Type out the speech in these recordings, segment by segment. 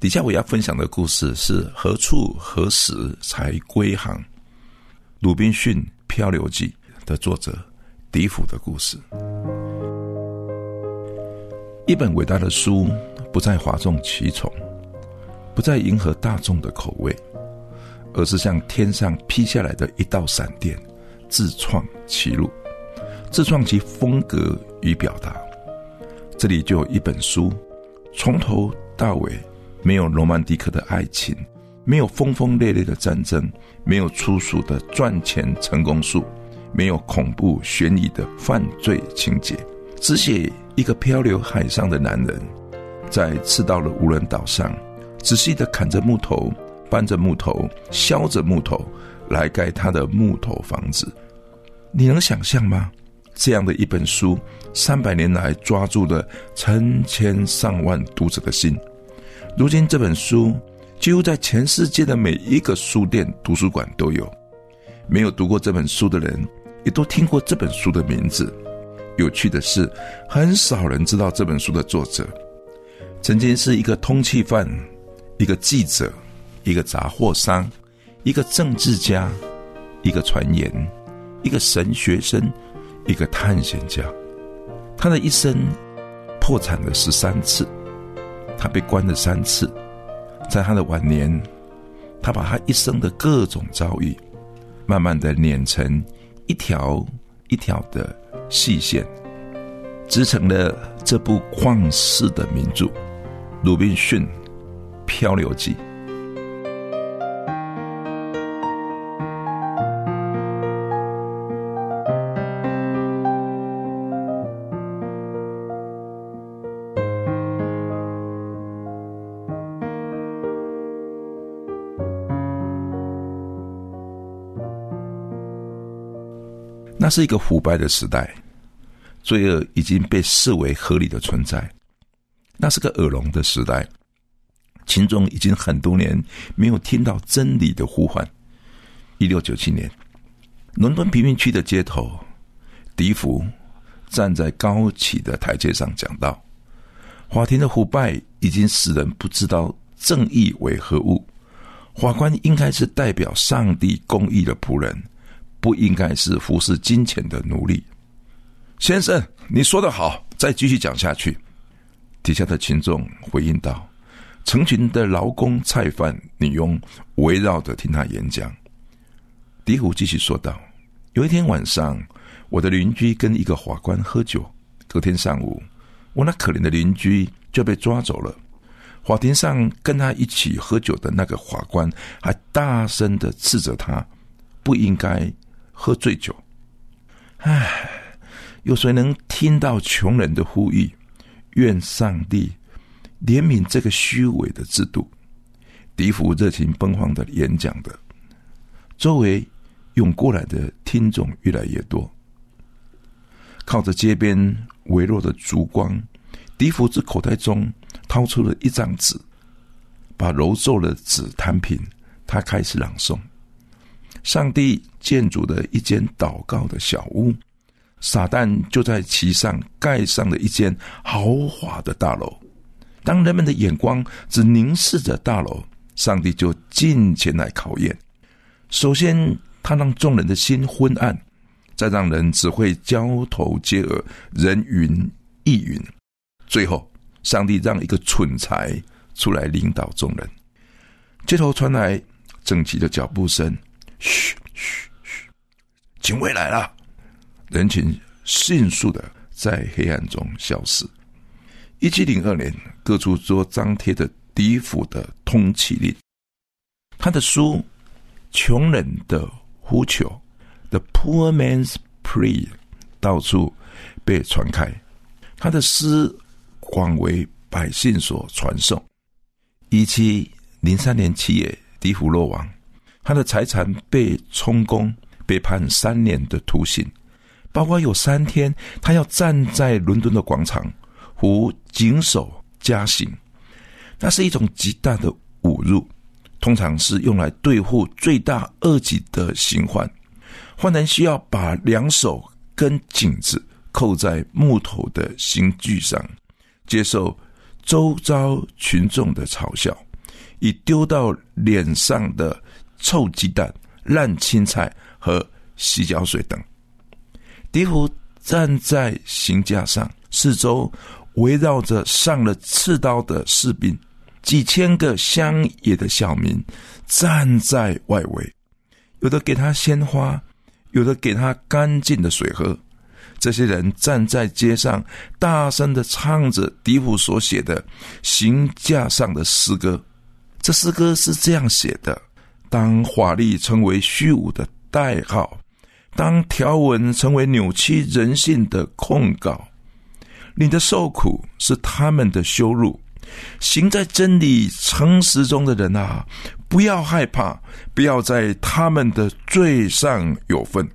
底下我要分享的故事是《何处何时才归航》《鲁滨逊漂流记》的作者。笛福的故事，一本伟大的书，不再哗众取宠，不再迎合大众的口味，而是像天上劈下来的一道闪电，自创其路，自创其风格与表达。这里就有一本书，从头到尾没有罗曼蒂克的爱情，没有轰轰烈烈的战争，没有粗俗的赚钱成功术。没有恐怖悬疑的犯罪情节，只写一个漂流海上的男人，在赤道的无人岛上，仔细的砍着木头，搬着木头，削着木头，来盖他的木头房子。你能想象吗？这样的一本书，三百年来抓住了成千上万读者的心。如今这本书几乎在全世界的每一个书店、图书馆都有。没有读过这本书的人。也都听过这本书的名字。有趣的是，很少人知道这本书的作者曾经是一个通缉犯、一个记者、一个杂货商、一个政治家、一个传言、一个神学生、一个探险家。他的一生破产了十三次，他被关了三次。在他的晚年，他把他一生的各种遭遇，慢慢的碾成。一条一条的细线，织成了这部旷世的名著《鲁滨逊漂流记》。是一个腐败的时代，罪恶已经被视为合理的存在。那是个耳聋的时代，群众已经很多年没有听到真理的呼唤。一六九七年，伦敦贫民区的街头，笛福站在高起的台阶上讲道：“法庭的腐败已经使人不知道正义为何物，法官应该是代表上帝公义的仆人。”不应该是服侍金钱的奴隶，先生，你说的好，再继续讲下去。底下的群众回应道：“成群的劳工、菜贩、女佣围绕着听他演讲。”笛虎继续说道：“有一天晚上，我的邻居跟一个法官喝酒，隔天上午，我那可怜的邻居就被抓走了。法庭上跟他一起喝酒的那个法官还大声的斥责他，不应该。”喝醉酒，唉，有谁能听到穷人的呼吁？愿上帝怜悯这个虚伪的制度。笛福热情奔放的演讲的，周围涌过来的听众越来越多。靠着街边微弱的烛光，笛福自口袋中掏出了一张纸，把揉皱的纸摊平，他开始朗诵。上帝建筑的一间祷告的小屋，撒旦就在其上盖上了一间豪华的大楼。当人们的眼光只凝视着大楼，上帝就近前来考验。首先，他让众人的心昏暗，再让人只会交头接耳、人云亦云。最后，上帝让一个蠢材出来领导众人。街头传来整齐的脚步声。嘘嘘嘘！警卫来了，人群迅速的在黑暗中消失。一七零二年，各处都张贴着笛福的通缉令。他的书《穷人的呼求》（The Poor Man's Prayer） 到处被传开，他的诗广为百姓所传颂。一七零三年七月，迪福落网，他的财产被充公，被判三年的徒刑，包括有三天他要站在伦敦的广场，服警守加刑，那是一种极大的侮辱，通常是用来对付罪大恶极的刑犯。犯人需要把两手跟颈子扣在木头的刑具上，接受周遭群众的嘲笑，以丢到脸上的臭鸡蛋、烂青菜和洗脚水等。迪福站在刑架上，四周围绕着上了刺刀的士兵，几千个乡野的小民站在外围，有的给他鲜花。有的给他干净的水喝，这些人站在街上，大声的唱着迪普所写的刑架上的诗歌。这诗歌是这样写的：当法律成为虚无的代号，当条文成为扭曲人性的控告，你的受苦是他们的羞辱。行在真理诚实中的人啊！不要害怕，不要在他们的罪上有份。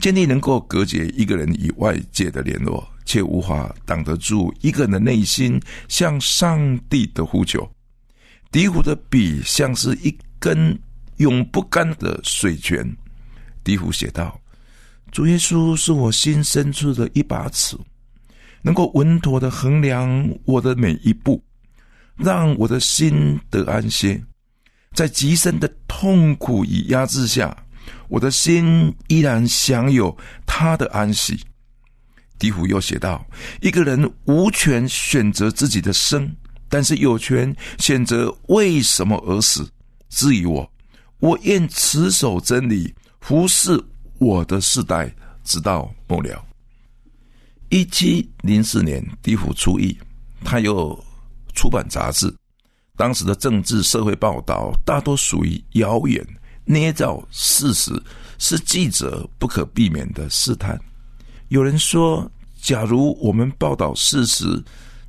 建立能够隔绝一个人与外界的联络，却无法挡得住一个人的内心向上帝的呼求。笛虎的笔像是一根永不干的水泉。笛福写道：“主耶稣是我心深处的一把尺，能够稳妥的衡量我的每一步，让我的心得安歇。”在极深的痛苦与压制下，我的心依然享有他的安息。笛福又写道：“一个人无权选择自己的生，但是有权选择为什么而死。质疑我，我愿持守真理，服侍我的世代，直到末了。”一七零四年，笛虎出狱，他又出版杂志。当时的政治社会报道大多属于谣言、捏造事实，是记者不可避免的试探。有人说：“假如我们报道事实，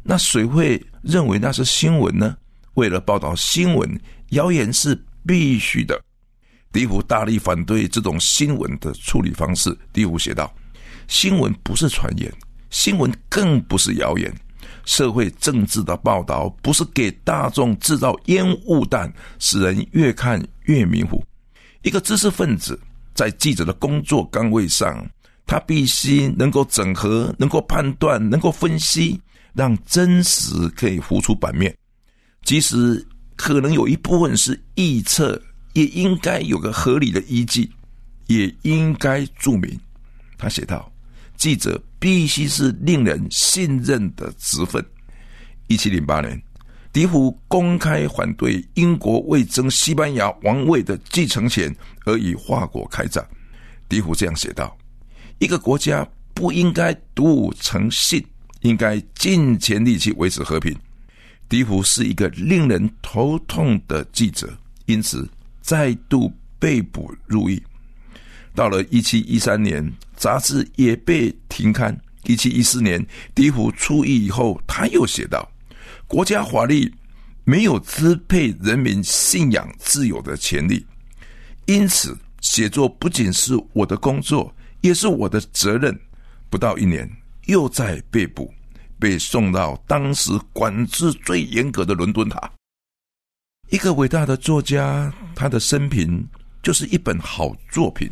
那谁会认为那是新闻呢？”为了报道新闻，谣言是必须的。迪福大力反对这种新闻的处理方式。第五写道：“新闻不是传言，新闻更不是谣言。”社会政治的报道不是给大众制造烟雾弹，使人越看越迷糊。一个知识分子在记者的工作岗位上，他必须能够整合、能够判断、能够分析，让真实可以浮出版面。即使可能有一部分是臆测，也应该有个合理的依据，也应该注明。他写道：“记者。”必须是令人信任的职分。一七零八年，笛福公开反对英国为争西班牙王位的继承权而与法国开战。笛福这样写道：“一个国家不应该独舞成性，应该尽全力去维持和平。”笛福是一个令人头痛的记者，因此再度被捕入狱。到了一七一三年，杂志也被停刊。一七一四年，笛福出狱以后，他又写道：“国家法律没有支配人民信仰自由的权利，因此写作不仅是我的工作，也是我的责任。”不到一年，又在被捕，被送到当时管制最严格的伦敦塔。一个伟大的作家，他的生平就是一本好作品。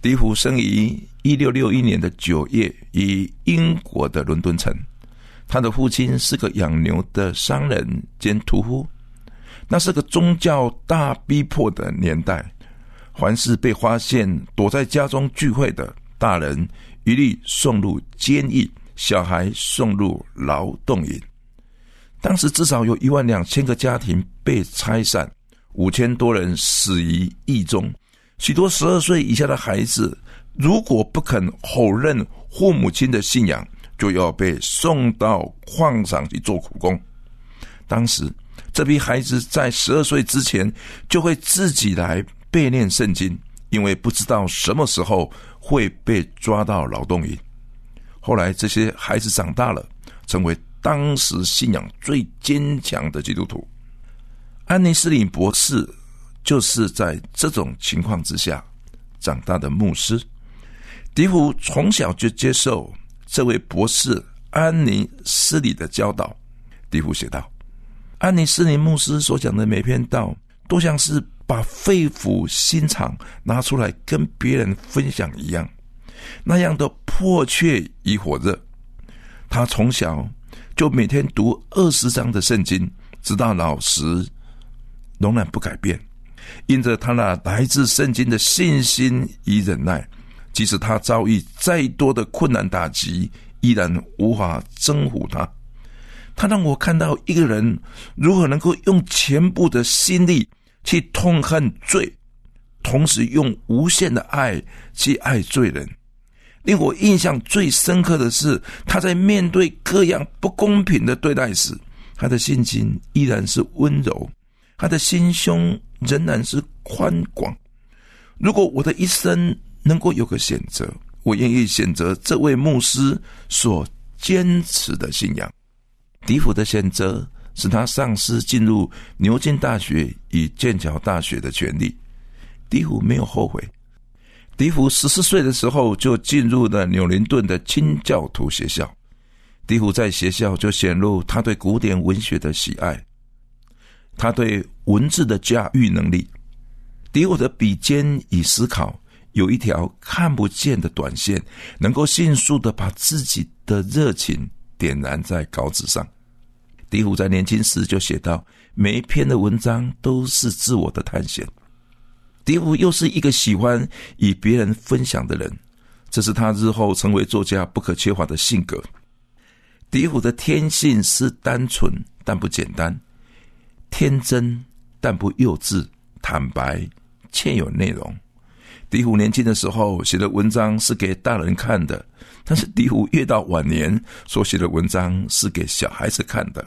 笛福生于一六六一年的九月，于英国的伦敦城。他的父亲是个养牛的商人兼屠夫。那是个宗教大逼迫的年代，凡是被发现躲在家中聚会的大人，一律送入监狱；小孩送入劳动营。当时至少有一万两千个家庭被拆散，五千多人死于狱中。许多十二岁以下的孩子，如果不肯否认父母亲的信仰，就要被送到矿上去做苦工。当时，这批孩子在十二岁之前就会自己来背念圣经，因为不知道什么时候会被抓到劳动营。后来，这些孩子长大了，成为当时信仰最坚强的基督徒。安妮斯林博士就是在这种情况之下长大的牧师。迪福从小就接受这位博士安妮斯里的教导。迪福写道：“安妮斯林牧师所讲的每篇道，都像是把肺腑心肠拿出来跟别人分享一样，那样的迫切与火热。他从小就每天读二十章的圣经，直到老时。”仍然不改变，因着他那来自圣经的信心与忍耐，即使他遭遇再多的困难打击，依然无法征服他。他让我看到一个人如何能够用全部的心力去痛恨罪，同时用无限的爱去爱罪人。令我印象最深刻的是，他在面对各样不公平的对待时，他的心情依然是温柔。他的心胸仍然是宽广。如果我的一生能够有个选择，我愿意选择这位牧师所坚持的信仰。迪福的选择使他丧失进入牛津大学与剑桥大学的权利。迪福没有后悔。迪福十四岁的时候就进入了纽林顿的清教徒学校。迪福在学校就显露他对古典文学的喜爱。他对文字的驾驭能力，迪我的笔尖与思考有一条看不见的短线，能够迅速的把自己的热情点燃在稿纸上。迪虎在年轻时就写到，每一篇的文章都是自我的探险。迪虎又是一个喜欢与别人分享的人，这是他日后成为作家不可缺乏的性格。迪虎的天性是单纯但不简单。天真但不幼稚，坦白且有内容。迪虎年轻的时候写的文章是给大人看的，但是迪虎越到晚年所写的文章是给小孩子看的，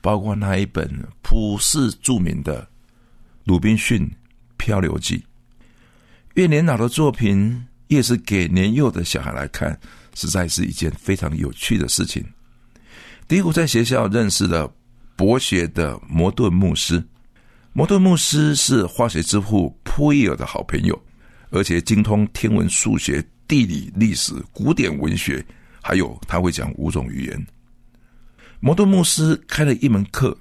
包括那一本普世著名的《鲁滨逊漂流记》。越年老的作品越是给年幼的小孩来看，实在是一件非常有趣的事情。迪古在学校认识了。博学的摩顿牧师，摩顿牧师是化学之父普伊尔的好朋友，而且精通天文、数学、地理、历史、古典文学，还有他会讲五种语言。摩顿牧师开了一门课，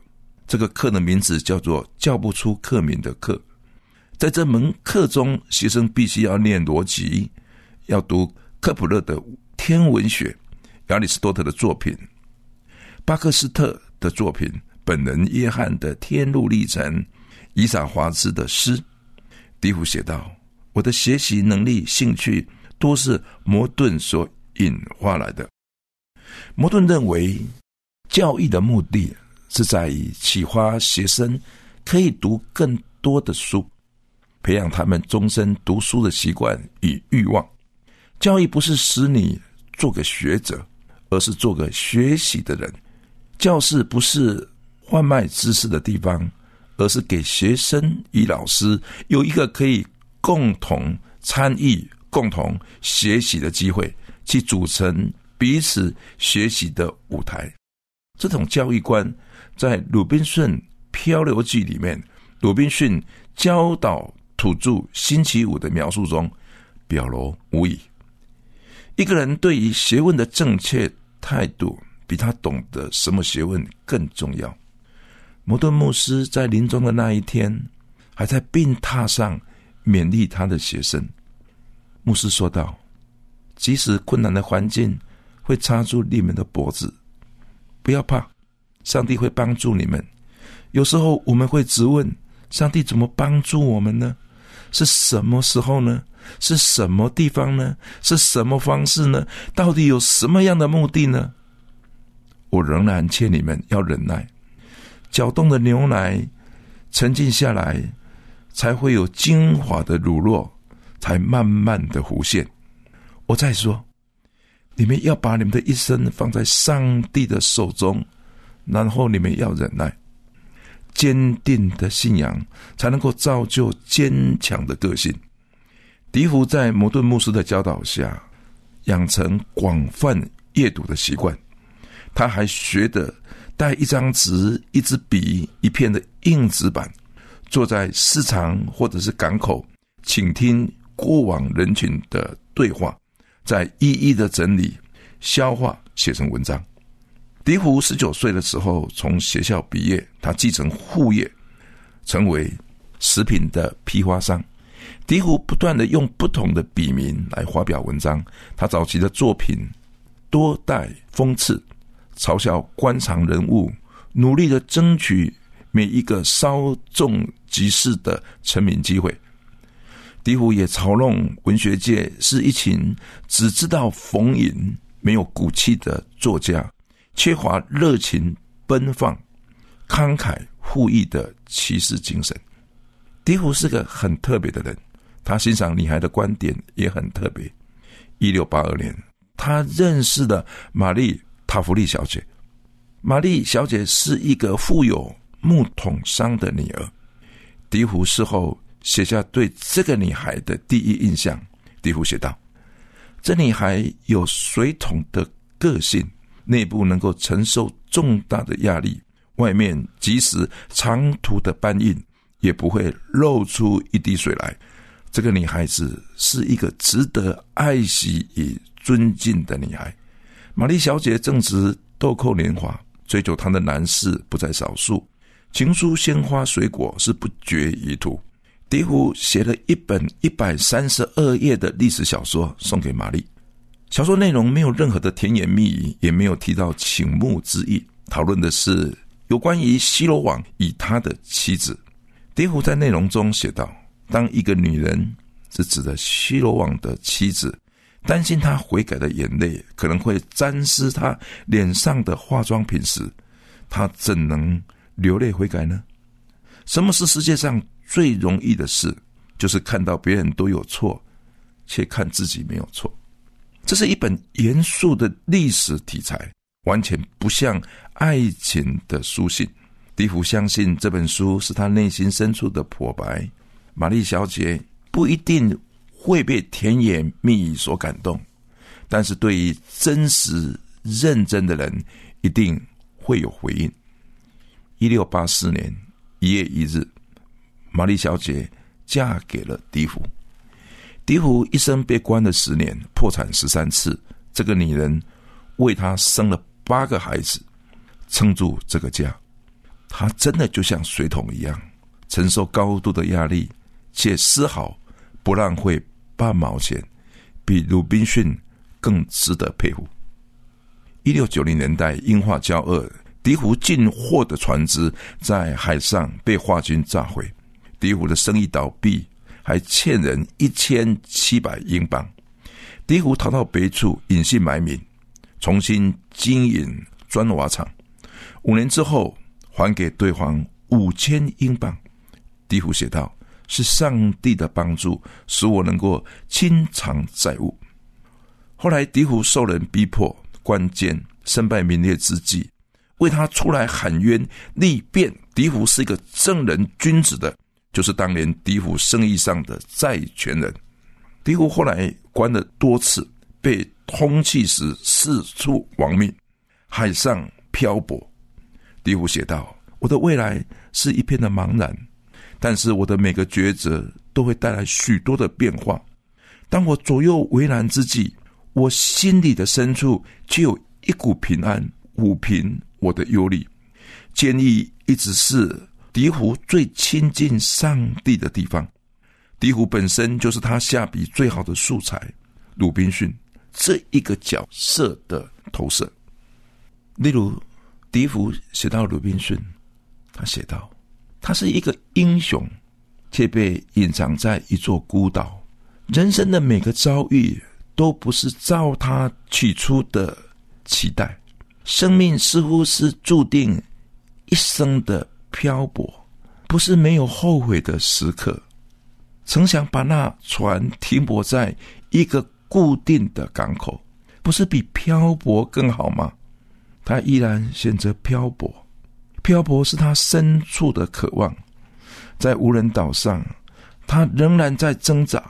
这个课的名字叫做“叫不出课名的课”。在这门课中，学生必须要念逻辑，要读科普勒的天文学、亚里士多德的作品、巴克斯特。的作品，本人约翰的天路历程，伊萨华兹的诗，迪福写道：“我的学习能力、兴趣，都是摩顿所引发来的。摩顿认为，教育的目的是在于启发学生可以读更多的书，培养他们终身读书的习惯与欲望。教育不是使你做个学者，而是做个学习的人。”教室不是贩卖知识的地方，而是给学生与老师有一个可以共同参与、共同学习的机会，去组成彼此学习的舞台。这种教育观在《鲁滨逊漂流记》里面，鲁滨逊教导土著星期五的描述中表露无遗。一个人对于学问的正确态度。比他懂得什么学问更重要。摩顿牧师在临终的那一天，还在病榻上勉励他的学生。牧师说道：“即使困难的环境会插住你们的脖子，不要怕，上帝会帮助你们。有时候我们会质问：上帝怎么帮助我们呢？是什么时候呢？是什么地方呢？是什么方式呢？到底有什么样的目的呢？”我仍然劝你们要忍耐，搅动的牛奶沉静下来，才会有精华的乳酪，才慢慢的浮现。我再说，你们要把你们的一生放在上帝的手中，然后你们要忍耐，坚定的信仰才能够造就坚强的个性。迪福在摩顿牧师的教导下，养成广泛阅读的习惯。他还学得带一张纸、一支笔、一片的硬纸板，坐在市场或者是港口，倾听过往人群的对话，再一一的整理、消化，写成文章。狄胡十九岁的时候从学校毕业，他继承父业，成为食品的批发商。狄胡不断的用不同的笔名来发表文章，他早期的作品多带讽刺。嘲笑官场人物，努力的争取每一个稍纵即逝的成名机会。狄虎也嘲弄文学界是一群只知道逢迎、没有骨气的作家，缺乏热情奔放、慷慨赴义的骑士精神。狄虎是个很特别的人，他欣赏女孩的观点也很特别。一六八二年，他认识了玛丽。塔弗利小姐，玛丽小姐是一个富有木桶商的女儿。迪胡事后写下对这个女孩的第一印象。迪胡写道：“这女孩有水桶的个性，内部能够承受重大的压力，外面即使长途的搬运也不会漏出一滴水来。这个女孩子是一个值得爱惜与尊敬的女孩。”玛丽小姐正值豆蔻年华，追求她的男士不在少数。情书、鲜花、水果是不绝于途。狄胡写了一本一百三十二页的历史小说送给玛丽。小说内容没有任何的甜言蜜语，也没有提到倾慕之意。讨论的是有关于西罗王与他的妻子。狄胡在内容中写道：“当一个女人是指的西罗王的妻子。”担心他悔改的眼泪可能会沾湿他脸上的化妆品时，他怎能流泪悔改呢？什么是世界上最容易的事？就是看到别人都有错，却看自己没有错。这是一本严肃的历史题材，完全不像爱情的书信。迪福相信这本书是他内心深处的剖白。玛丽小姐不一定。会被甜言蜜语所感动，但是对于真实认真的人，一定会有回应。一六八四年一月一日，玛丽小姐嫁给了迪福。狄福一生被关了十年，破产十三次。这个女人为他生了八个孩子，撑住这个家。她真的就像水桶一样，承受高度的压力，且丝毫不浪费。半毛钱，比鲁滨逊更值得佩服。一六九零年代，英化交恶，迪湖进货的船只在海上被华军炸毁，迪湖的生意倒闭，还欠人一千七百英镑。迪湖逃到别处隐姓埋名，重新经营砖瓦厂。五年之后，还给对方五千英镑。迪湖写道。是上帝的帮助，使我能够清偿债务。后来，狄虎受人逼迫、关监、身败名裂之际，为他出来喊冤立辩。狄虎是一个正人君子的，就是当年狄虎生意上的债权人。狄虎后来关了多次，被通缉时四处亡命，海上漂泊。狄虎写道：“我的未来是一片的茫然。”但是我的每个抉择都会带来许多的变化。当我左右为难之际，我心里的深处就有一股平安，抚平我的忧虑。坚毅一直是狄胡最亲近上帝的地方。狄胡本身就是他下笔最好的素材。鲁滨逊这一个角色的投射，例如笛福写到鲁滨逊，他写道。他是一个英雄，却被隐藏在一座孤岛。人生的每个遭遇都不是照他起初的期待，生命似乎是注定一生的漂泊，不是没有后悔的时刻。曾想把那船停泊在一个固定的港口，不是比漂泊更好吗？他依然选择漂泊。漂泊是他深处的渴望，在无人岛上，他仍然在挣扎：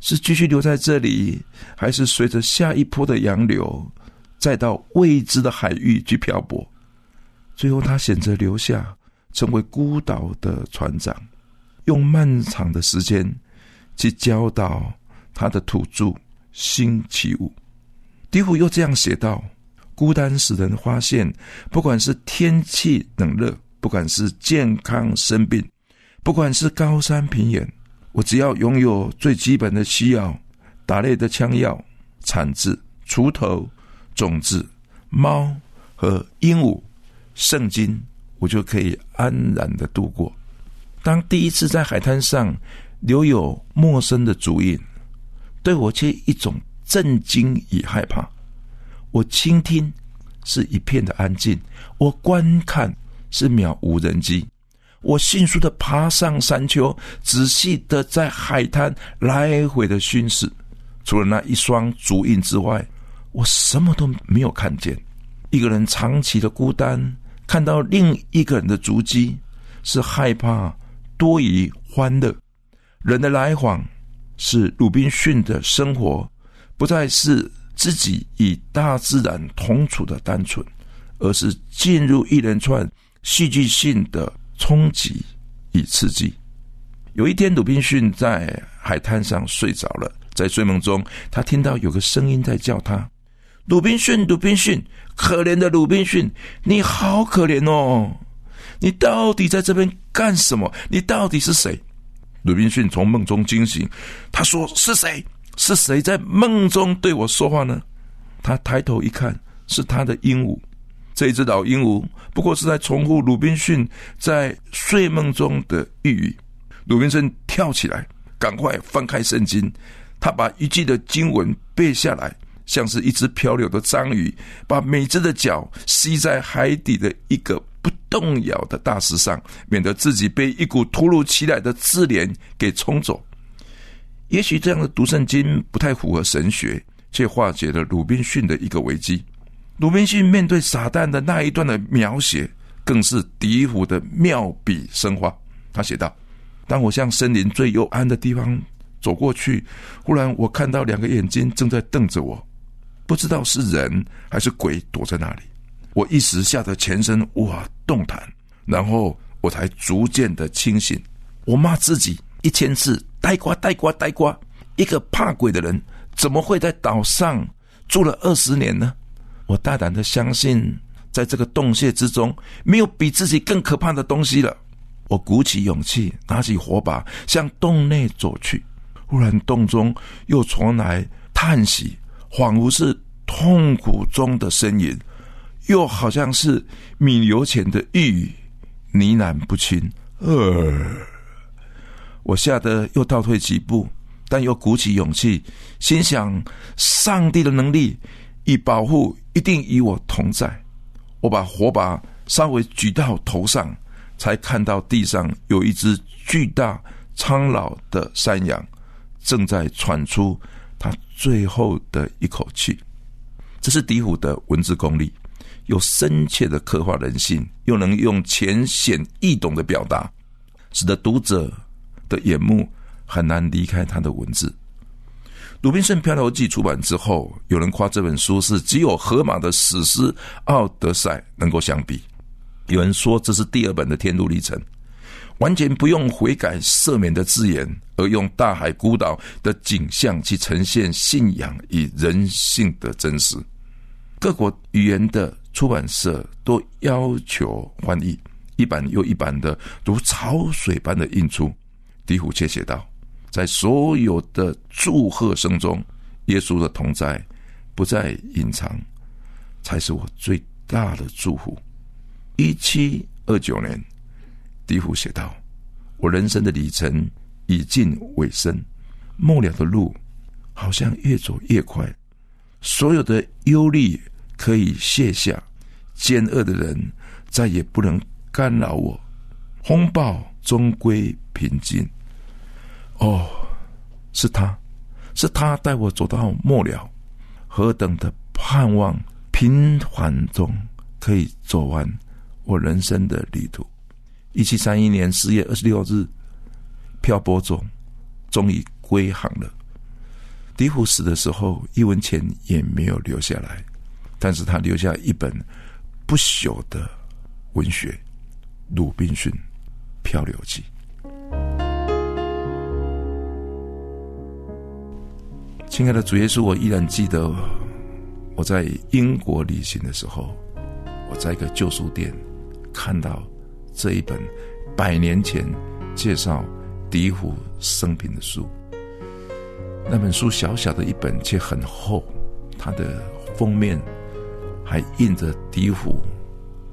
是继续留在这里，还是随着下一波的洋流再到未知的海域去漂泊。最后，他选择留下，成为孤岛的船长，用漫长的时间去教导他的土著新起舞。迪虎又这样写道：“孤单使人发现，不管是天气冷热，不管是健康生病，不管是高山平原，我只要拥有最基本的需要——打猎的枪药、铲子、锄头、种子、猫和鹦鹉。”圣经，我就可以安然的度过。当第一次在海滩上留有陌生的足印，对我却一种震惊与害怕。我倾听，是一片的安静；我观看，是渺无人迹。我迅速的爬上山丘，仔细的在海滩来回的巡视。除了那一双足印之外，我什么都没有看见。一个人长期的孤单。看到另一个人的足迹，是害怕多于欢乐。人的来往是鲁滨逊的生活，不再是自己与大自然同处的单纯，而是进入一连串戏剧性的冲击与刺激。有一天，鲁滨逊在海滩上睡着了，在睡梦中，他听到有个声音在叫他：“鲁滨逊，鲁滨逊。”可怜的鲁滨逊，你好可怜哦！你到底在这边干什么？你到底是谁？鲁滨逊从梦中惊醒，他说：“是谁？是谁在梦中对我说话呢？”他抬头一看，是他的鹦鹉。这只老鹦鹉不过是在重复鲁滨逊在睡梦中的寓语。鲁滨逊跳起来，赶快翻开圣经，他把一句的经文背下来。像是一只漂流的章鱼，把每只的脚吸在海底的一个不动摇的大石上，免得自己被一股突如其来的自怜给冲走。也许这样的读圣经不太符合神学，却化解了鲁滨逊的一个危机。鲁滨逊面对撒旦的那一段的描写，更是笛福的妙笔生花。他写道：“当我向森林最幽暗的地方走过去，忽然我看到两个眼睛正在瞪着我。”不知道是人还是鬼躲在那里，我一时吓得全身无法动弹，然后我才逐渐的清醒。我骂自己一千次：呆瓜，呆瓜，呆瓜！一个怕鬼的人，怎么会在岛上住了二十年呢？我大胆的相信，在这个洞穴之中，没有比自己更可怕的东西了。我鼓起勇气，拿起火把向洞内走去。忽然，洞中又传来叹息。仿佛是痛苦中的呻吟，又好像是弥留前的呓语，呢喃不清。呃，我吓得又倒退几步，但又鼓起勇气，心想：上帝的能力与保护一定与我同在。我把火把稍微举到头上，才看到地上有一只巨大苍老的山羊，正在喘出。他最后的一口气，这是笛虎的文字功力，又深切的刻画人性，又能用浅显易懂的表达，使得读者的眼目很难离开他的文字。《鲁滨逊漂流记》出版之后，有人夸这本书是只有荷马的史诗《奥德赛》能够相比，有人说这是第二本的《天路历程》。完全不用悔改赦免的字眼，而用大海孤岛的景象去呈现信仰与人性的真实。各国语言的出版社都要求翻译一版又一版的，如潮水般的印出。狄虎却写道：“在所有的祝贺声中，耶稣的同在不再隐藏，才是我最大的祝福。”一七二九年。笛虎写道：“我人生的里程已近尾声，末了的路好像越走越快，所有的忧虑可以卸下，奸恶的人再也不能干扰我，风暴终归平静。哦，是他，是他带我走到末了，何等的盼望！平缓中可以走完我人生的旅途。”一七三一年四月二十六日，漂泊中，终于归航了。笛虎死的时候，一文钱也没有留下来。但是他留下一本不朽的文学《鲁滨逊漂流记》。亲爱的主耶稣，我依然记得我在英国旅行的时候，我在一个旧书店看到这一本百年前介绍笛虎生平的书。那本书小小的一本，却很厚，它的封面还印着笛虎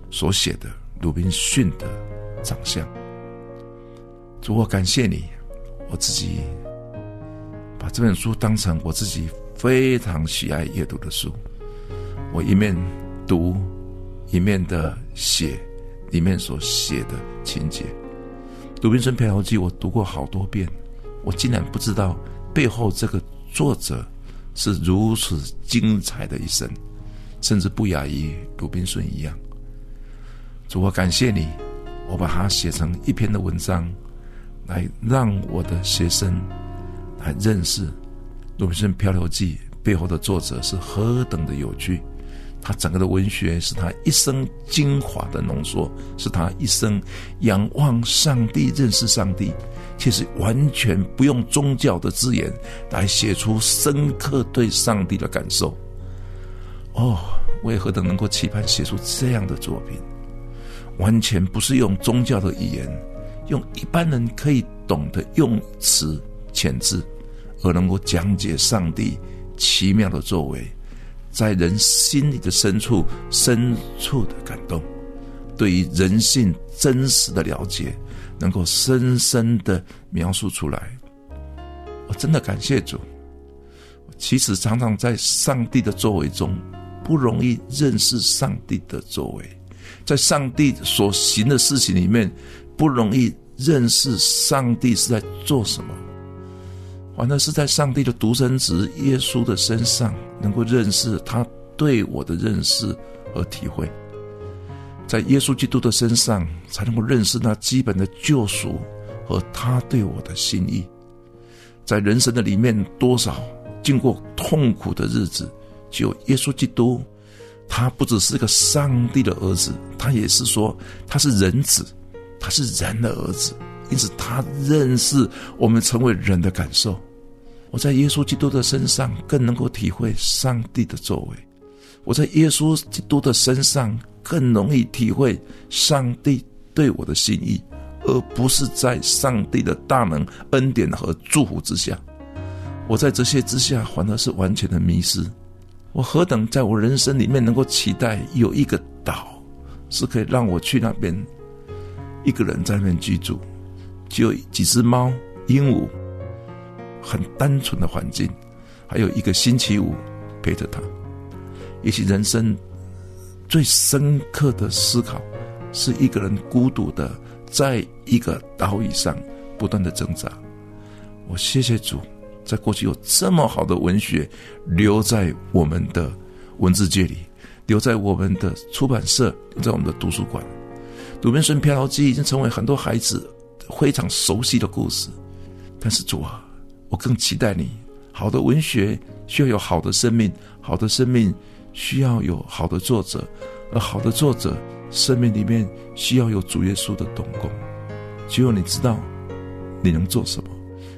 所写的鲁滨逊的长相。主，我感谢你，我自己。把这本书当成我自己非常喜爱阅读的书，我一面读，一面的写里面所写的情节。《鲁滨逊漂流记》我读过好多遍，我竟然不知道背后这个作者是如此精彩的一生，甚至不亚于鲁滨逊一样。主，我感谢你，我把它写成一篇的文章，来让我的学生。来认识《鲁滨逊漂流记》背后的作者是何等的有趣，他整个的文学是他一生精华的浓缩，是他一生仰望上帝、认识上帝，其实完全不用宗教的字眼来写出深刻对上帝的感受。哦，为何等能够期盼写出这样的作品？完全不是用宗教的语言，用一般人可以懂的用词遣字。而能够讲解上帝奇妙的作为，在人心里的深处、深处的感动，对于人性真实的了解，能够深深的描述出来。我真的感谢主。其实常常在上帝的作为中，不容易认识上帝的作为，在上帝所行的事情里面，不容易认识上帝是在做什么。反而是在上帝的独生子耶稣的身上，能够认识他对我的认识和体会，在耶稣基督的身上，才能够认识那基本的救赎和他对我的心意。在人生的里面，多少经过痛苦的日子，就耶稣基督，他不只是个上帝的儿子，他也是说他是人子，他是人的儿子。因此，他认识我们成为人的感受。我在耶稣基督的身上更能够体会上帝的作为；我在耶稣基督的身上更容易体会上帝对我的心意，而不是在上帝的大能、恩典和祝福之下。我在这些之下，反而是完全的迷失。我何等在我人生里面能够期待有一个岛，是可以让我去那边，一个人在那边居住。就几只猫、鹦鹉，很单纯的环境，还有一个星期五陪着他。也许人生最深刻的思考，是一个人孤独的在一个岛屿上不断的挣扎。我谢谢主，在过去有这么好的文学留在我们的文字界里，留在我们的出版社，留在我们的图书馆。《鲁滨逊漂流记》已经成为很多孩子。非常熟悉的故事，但是主啊，我更期待你。好的文学需要有好的生命，好的生命需要有好的作者，而好的作者生命里面需要有主耶稣的动工。只有你知道你能做什么，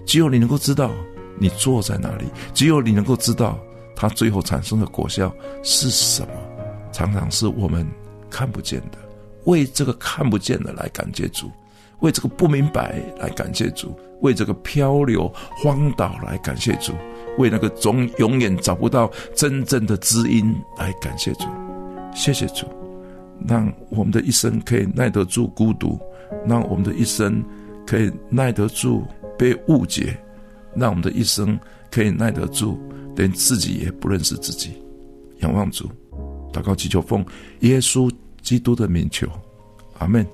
只有你能够知道你坐在哪里，只有你能够知道它最后产生的果效是什么。常常是我们看不见的，为这个看不见的来感谢主。为这个不明白来感谢主，为这个漂流荒岛来感谢主，为那个总永远找不到真正的知音来感谢主。谢谢主，让我们的一生可以耐得住孤独，让我们的一生可以耐得住被误解，让我们的一生可以耐得住连自己也不认识自己。仰望主，祷告祈求奉耶稣基督的名求，阿门。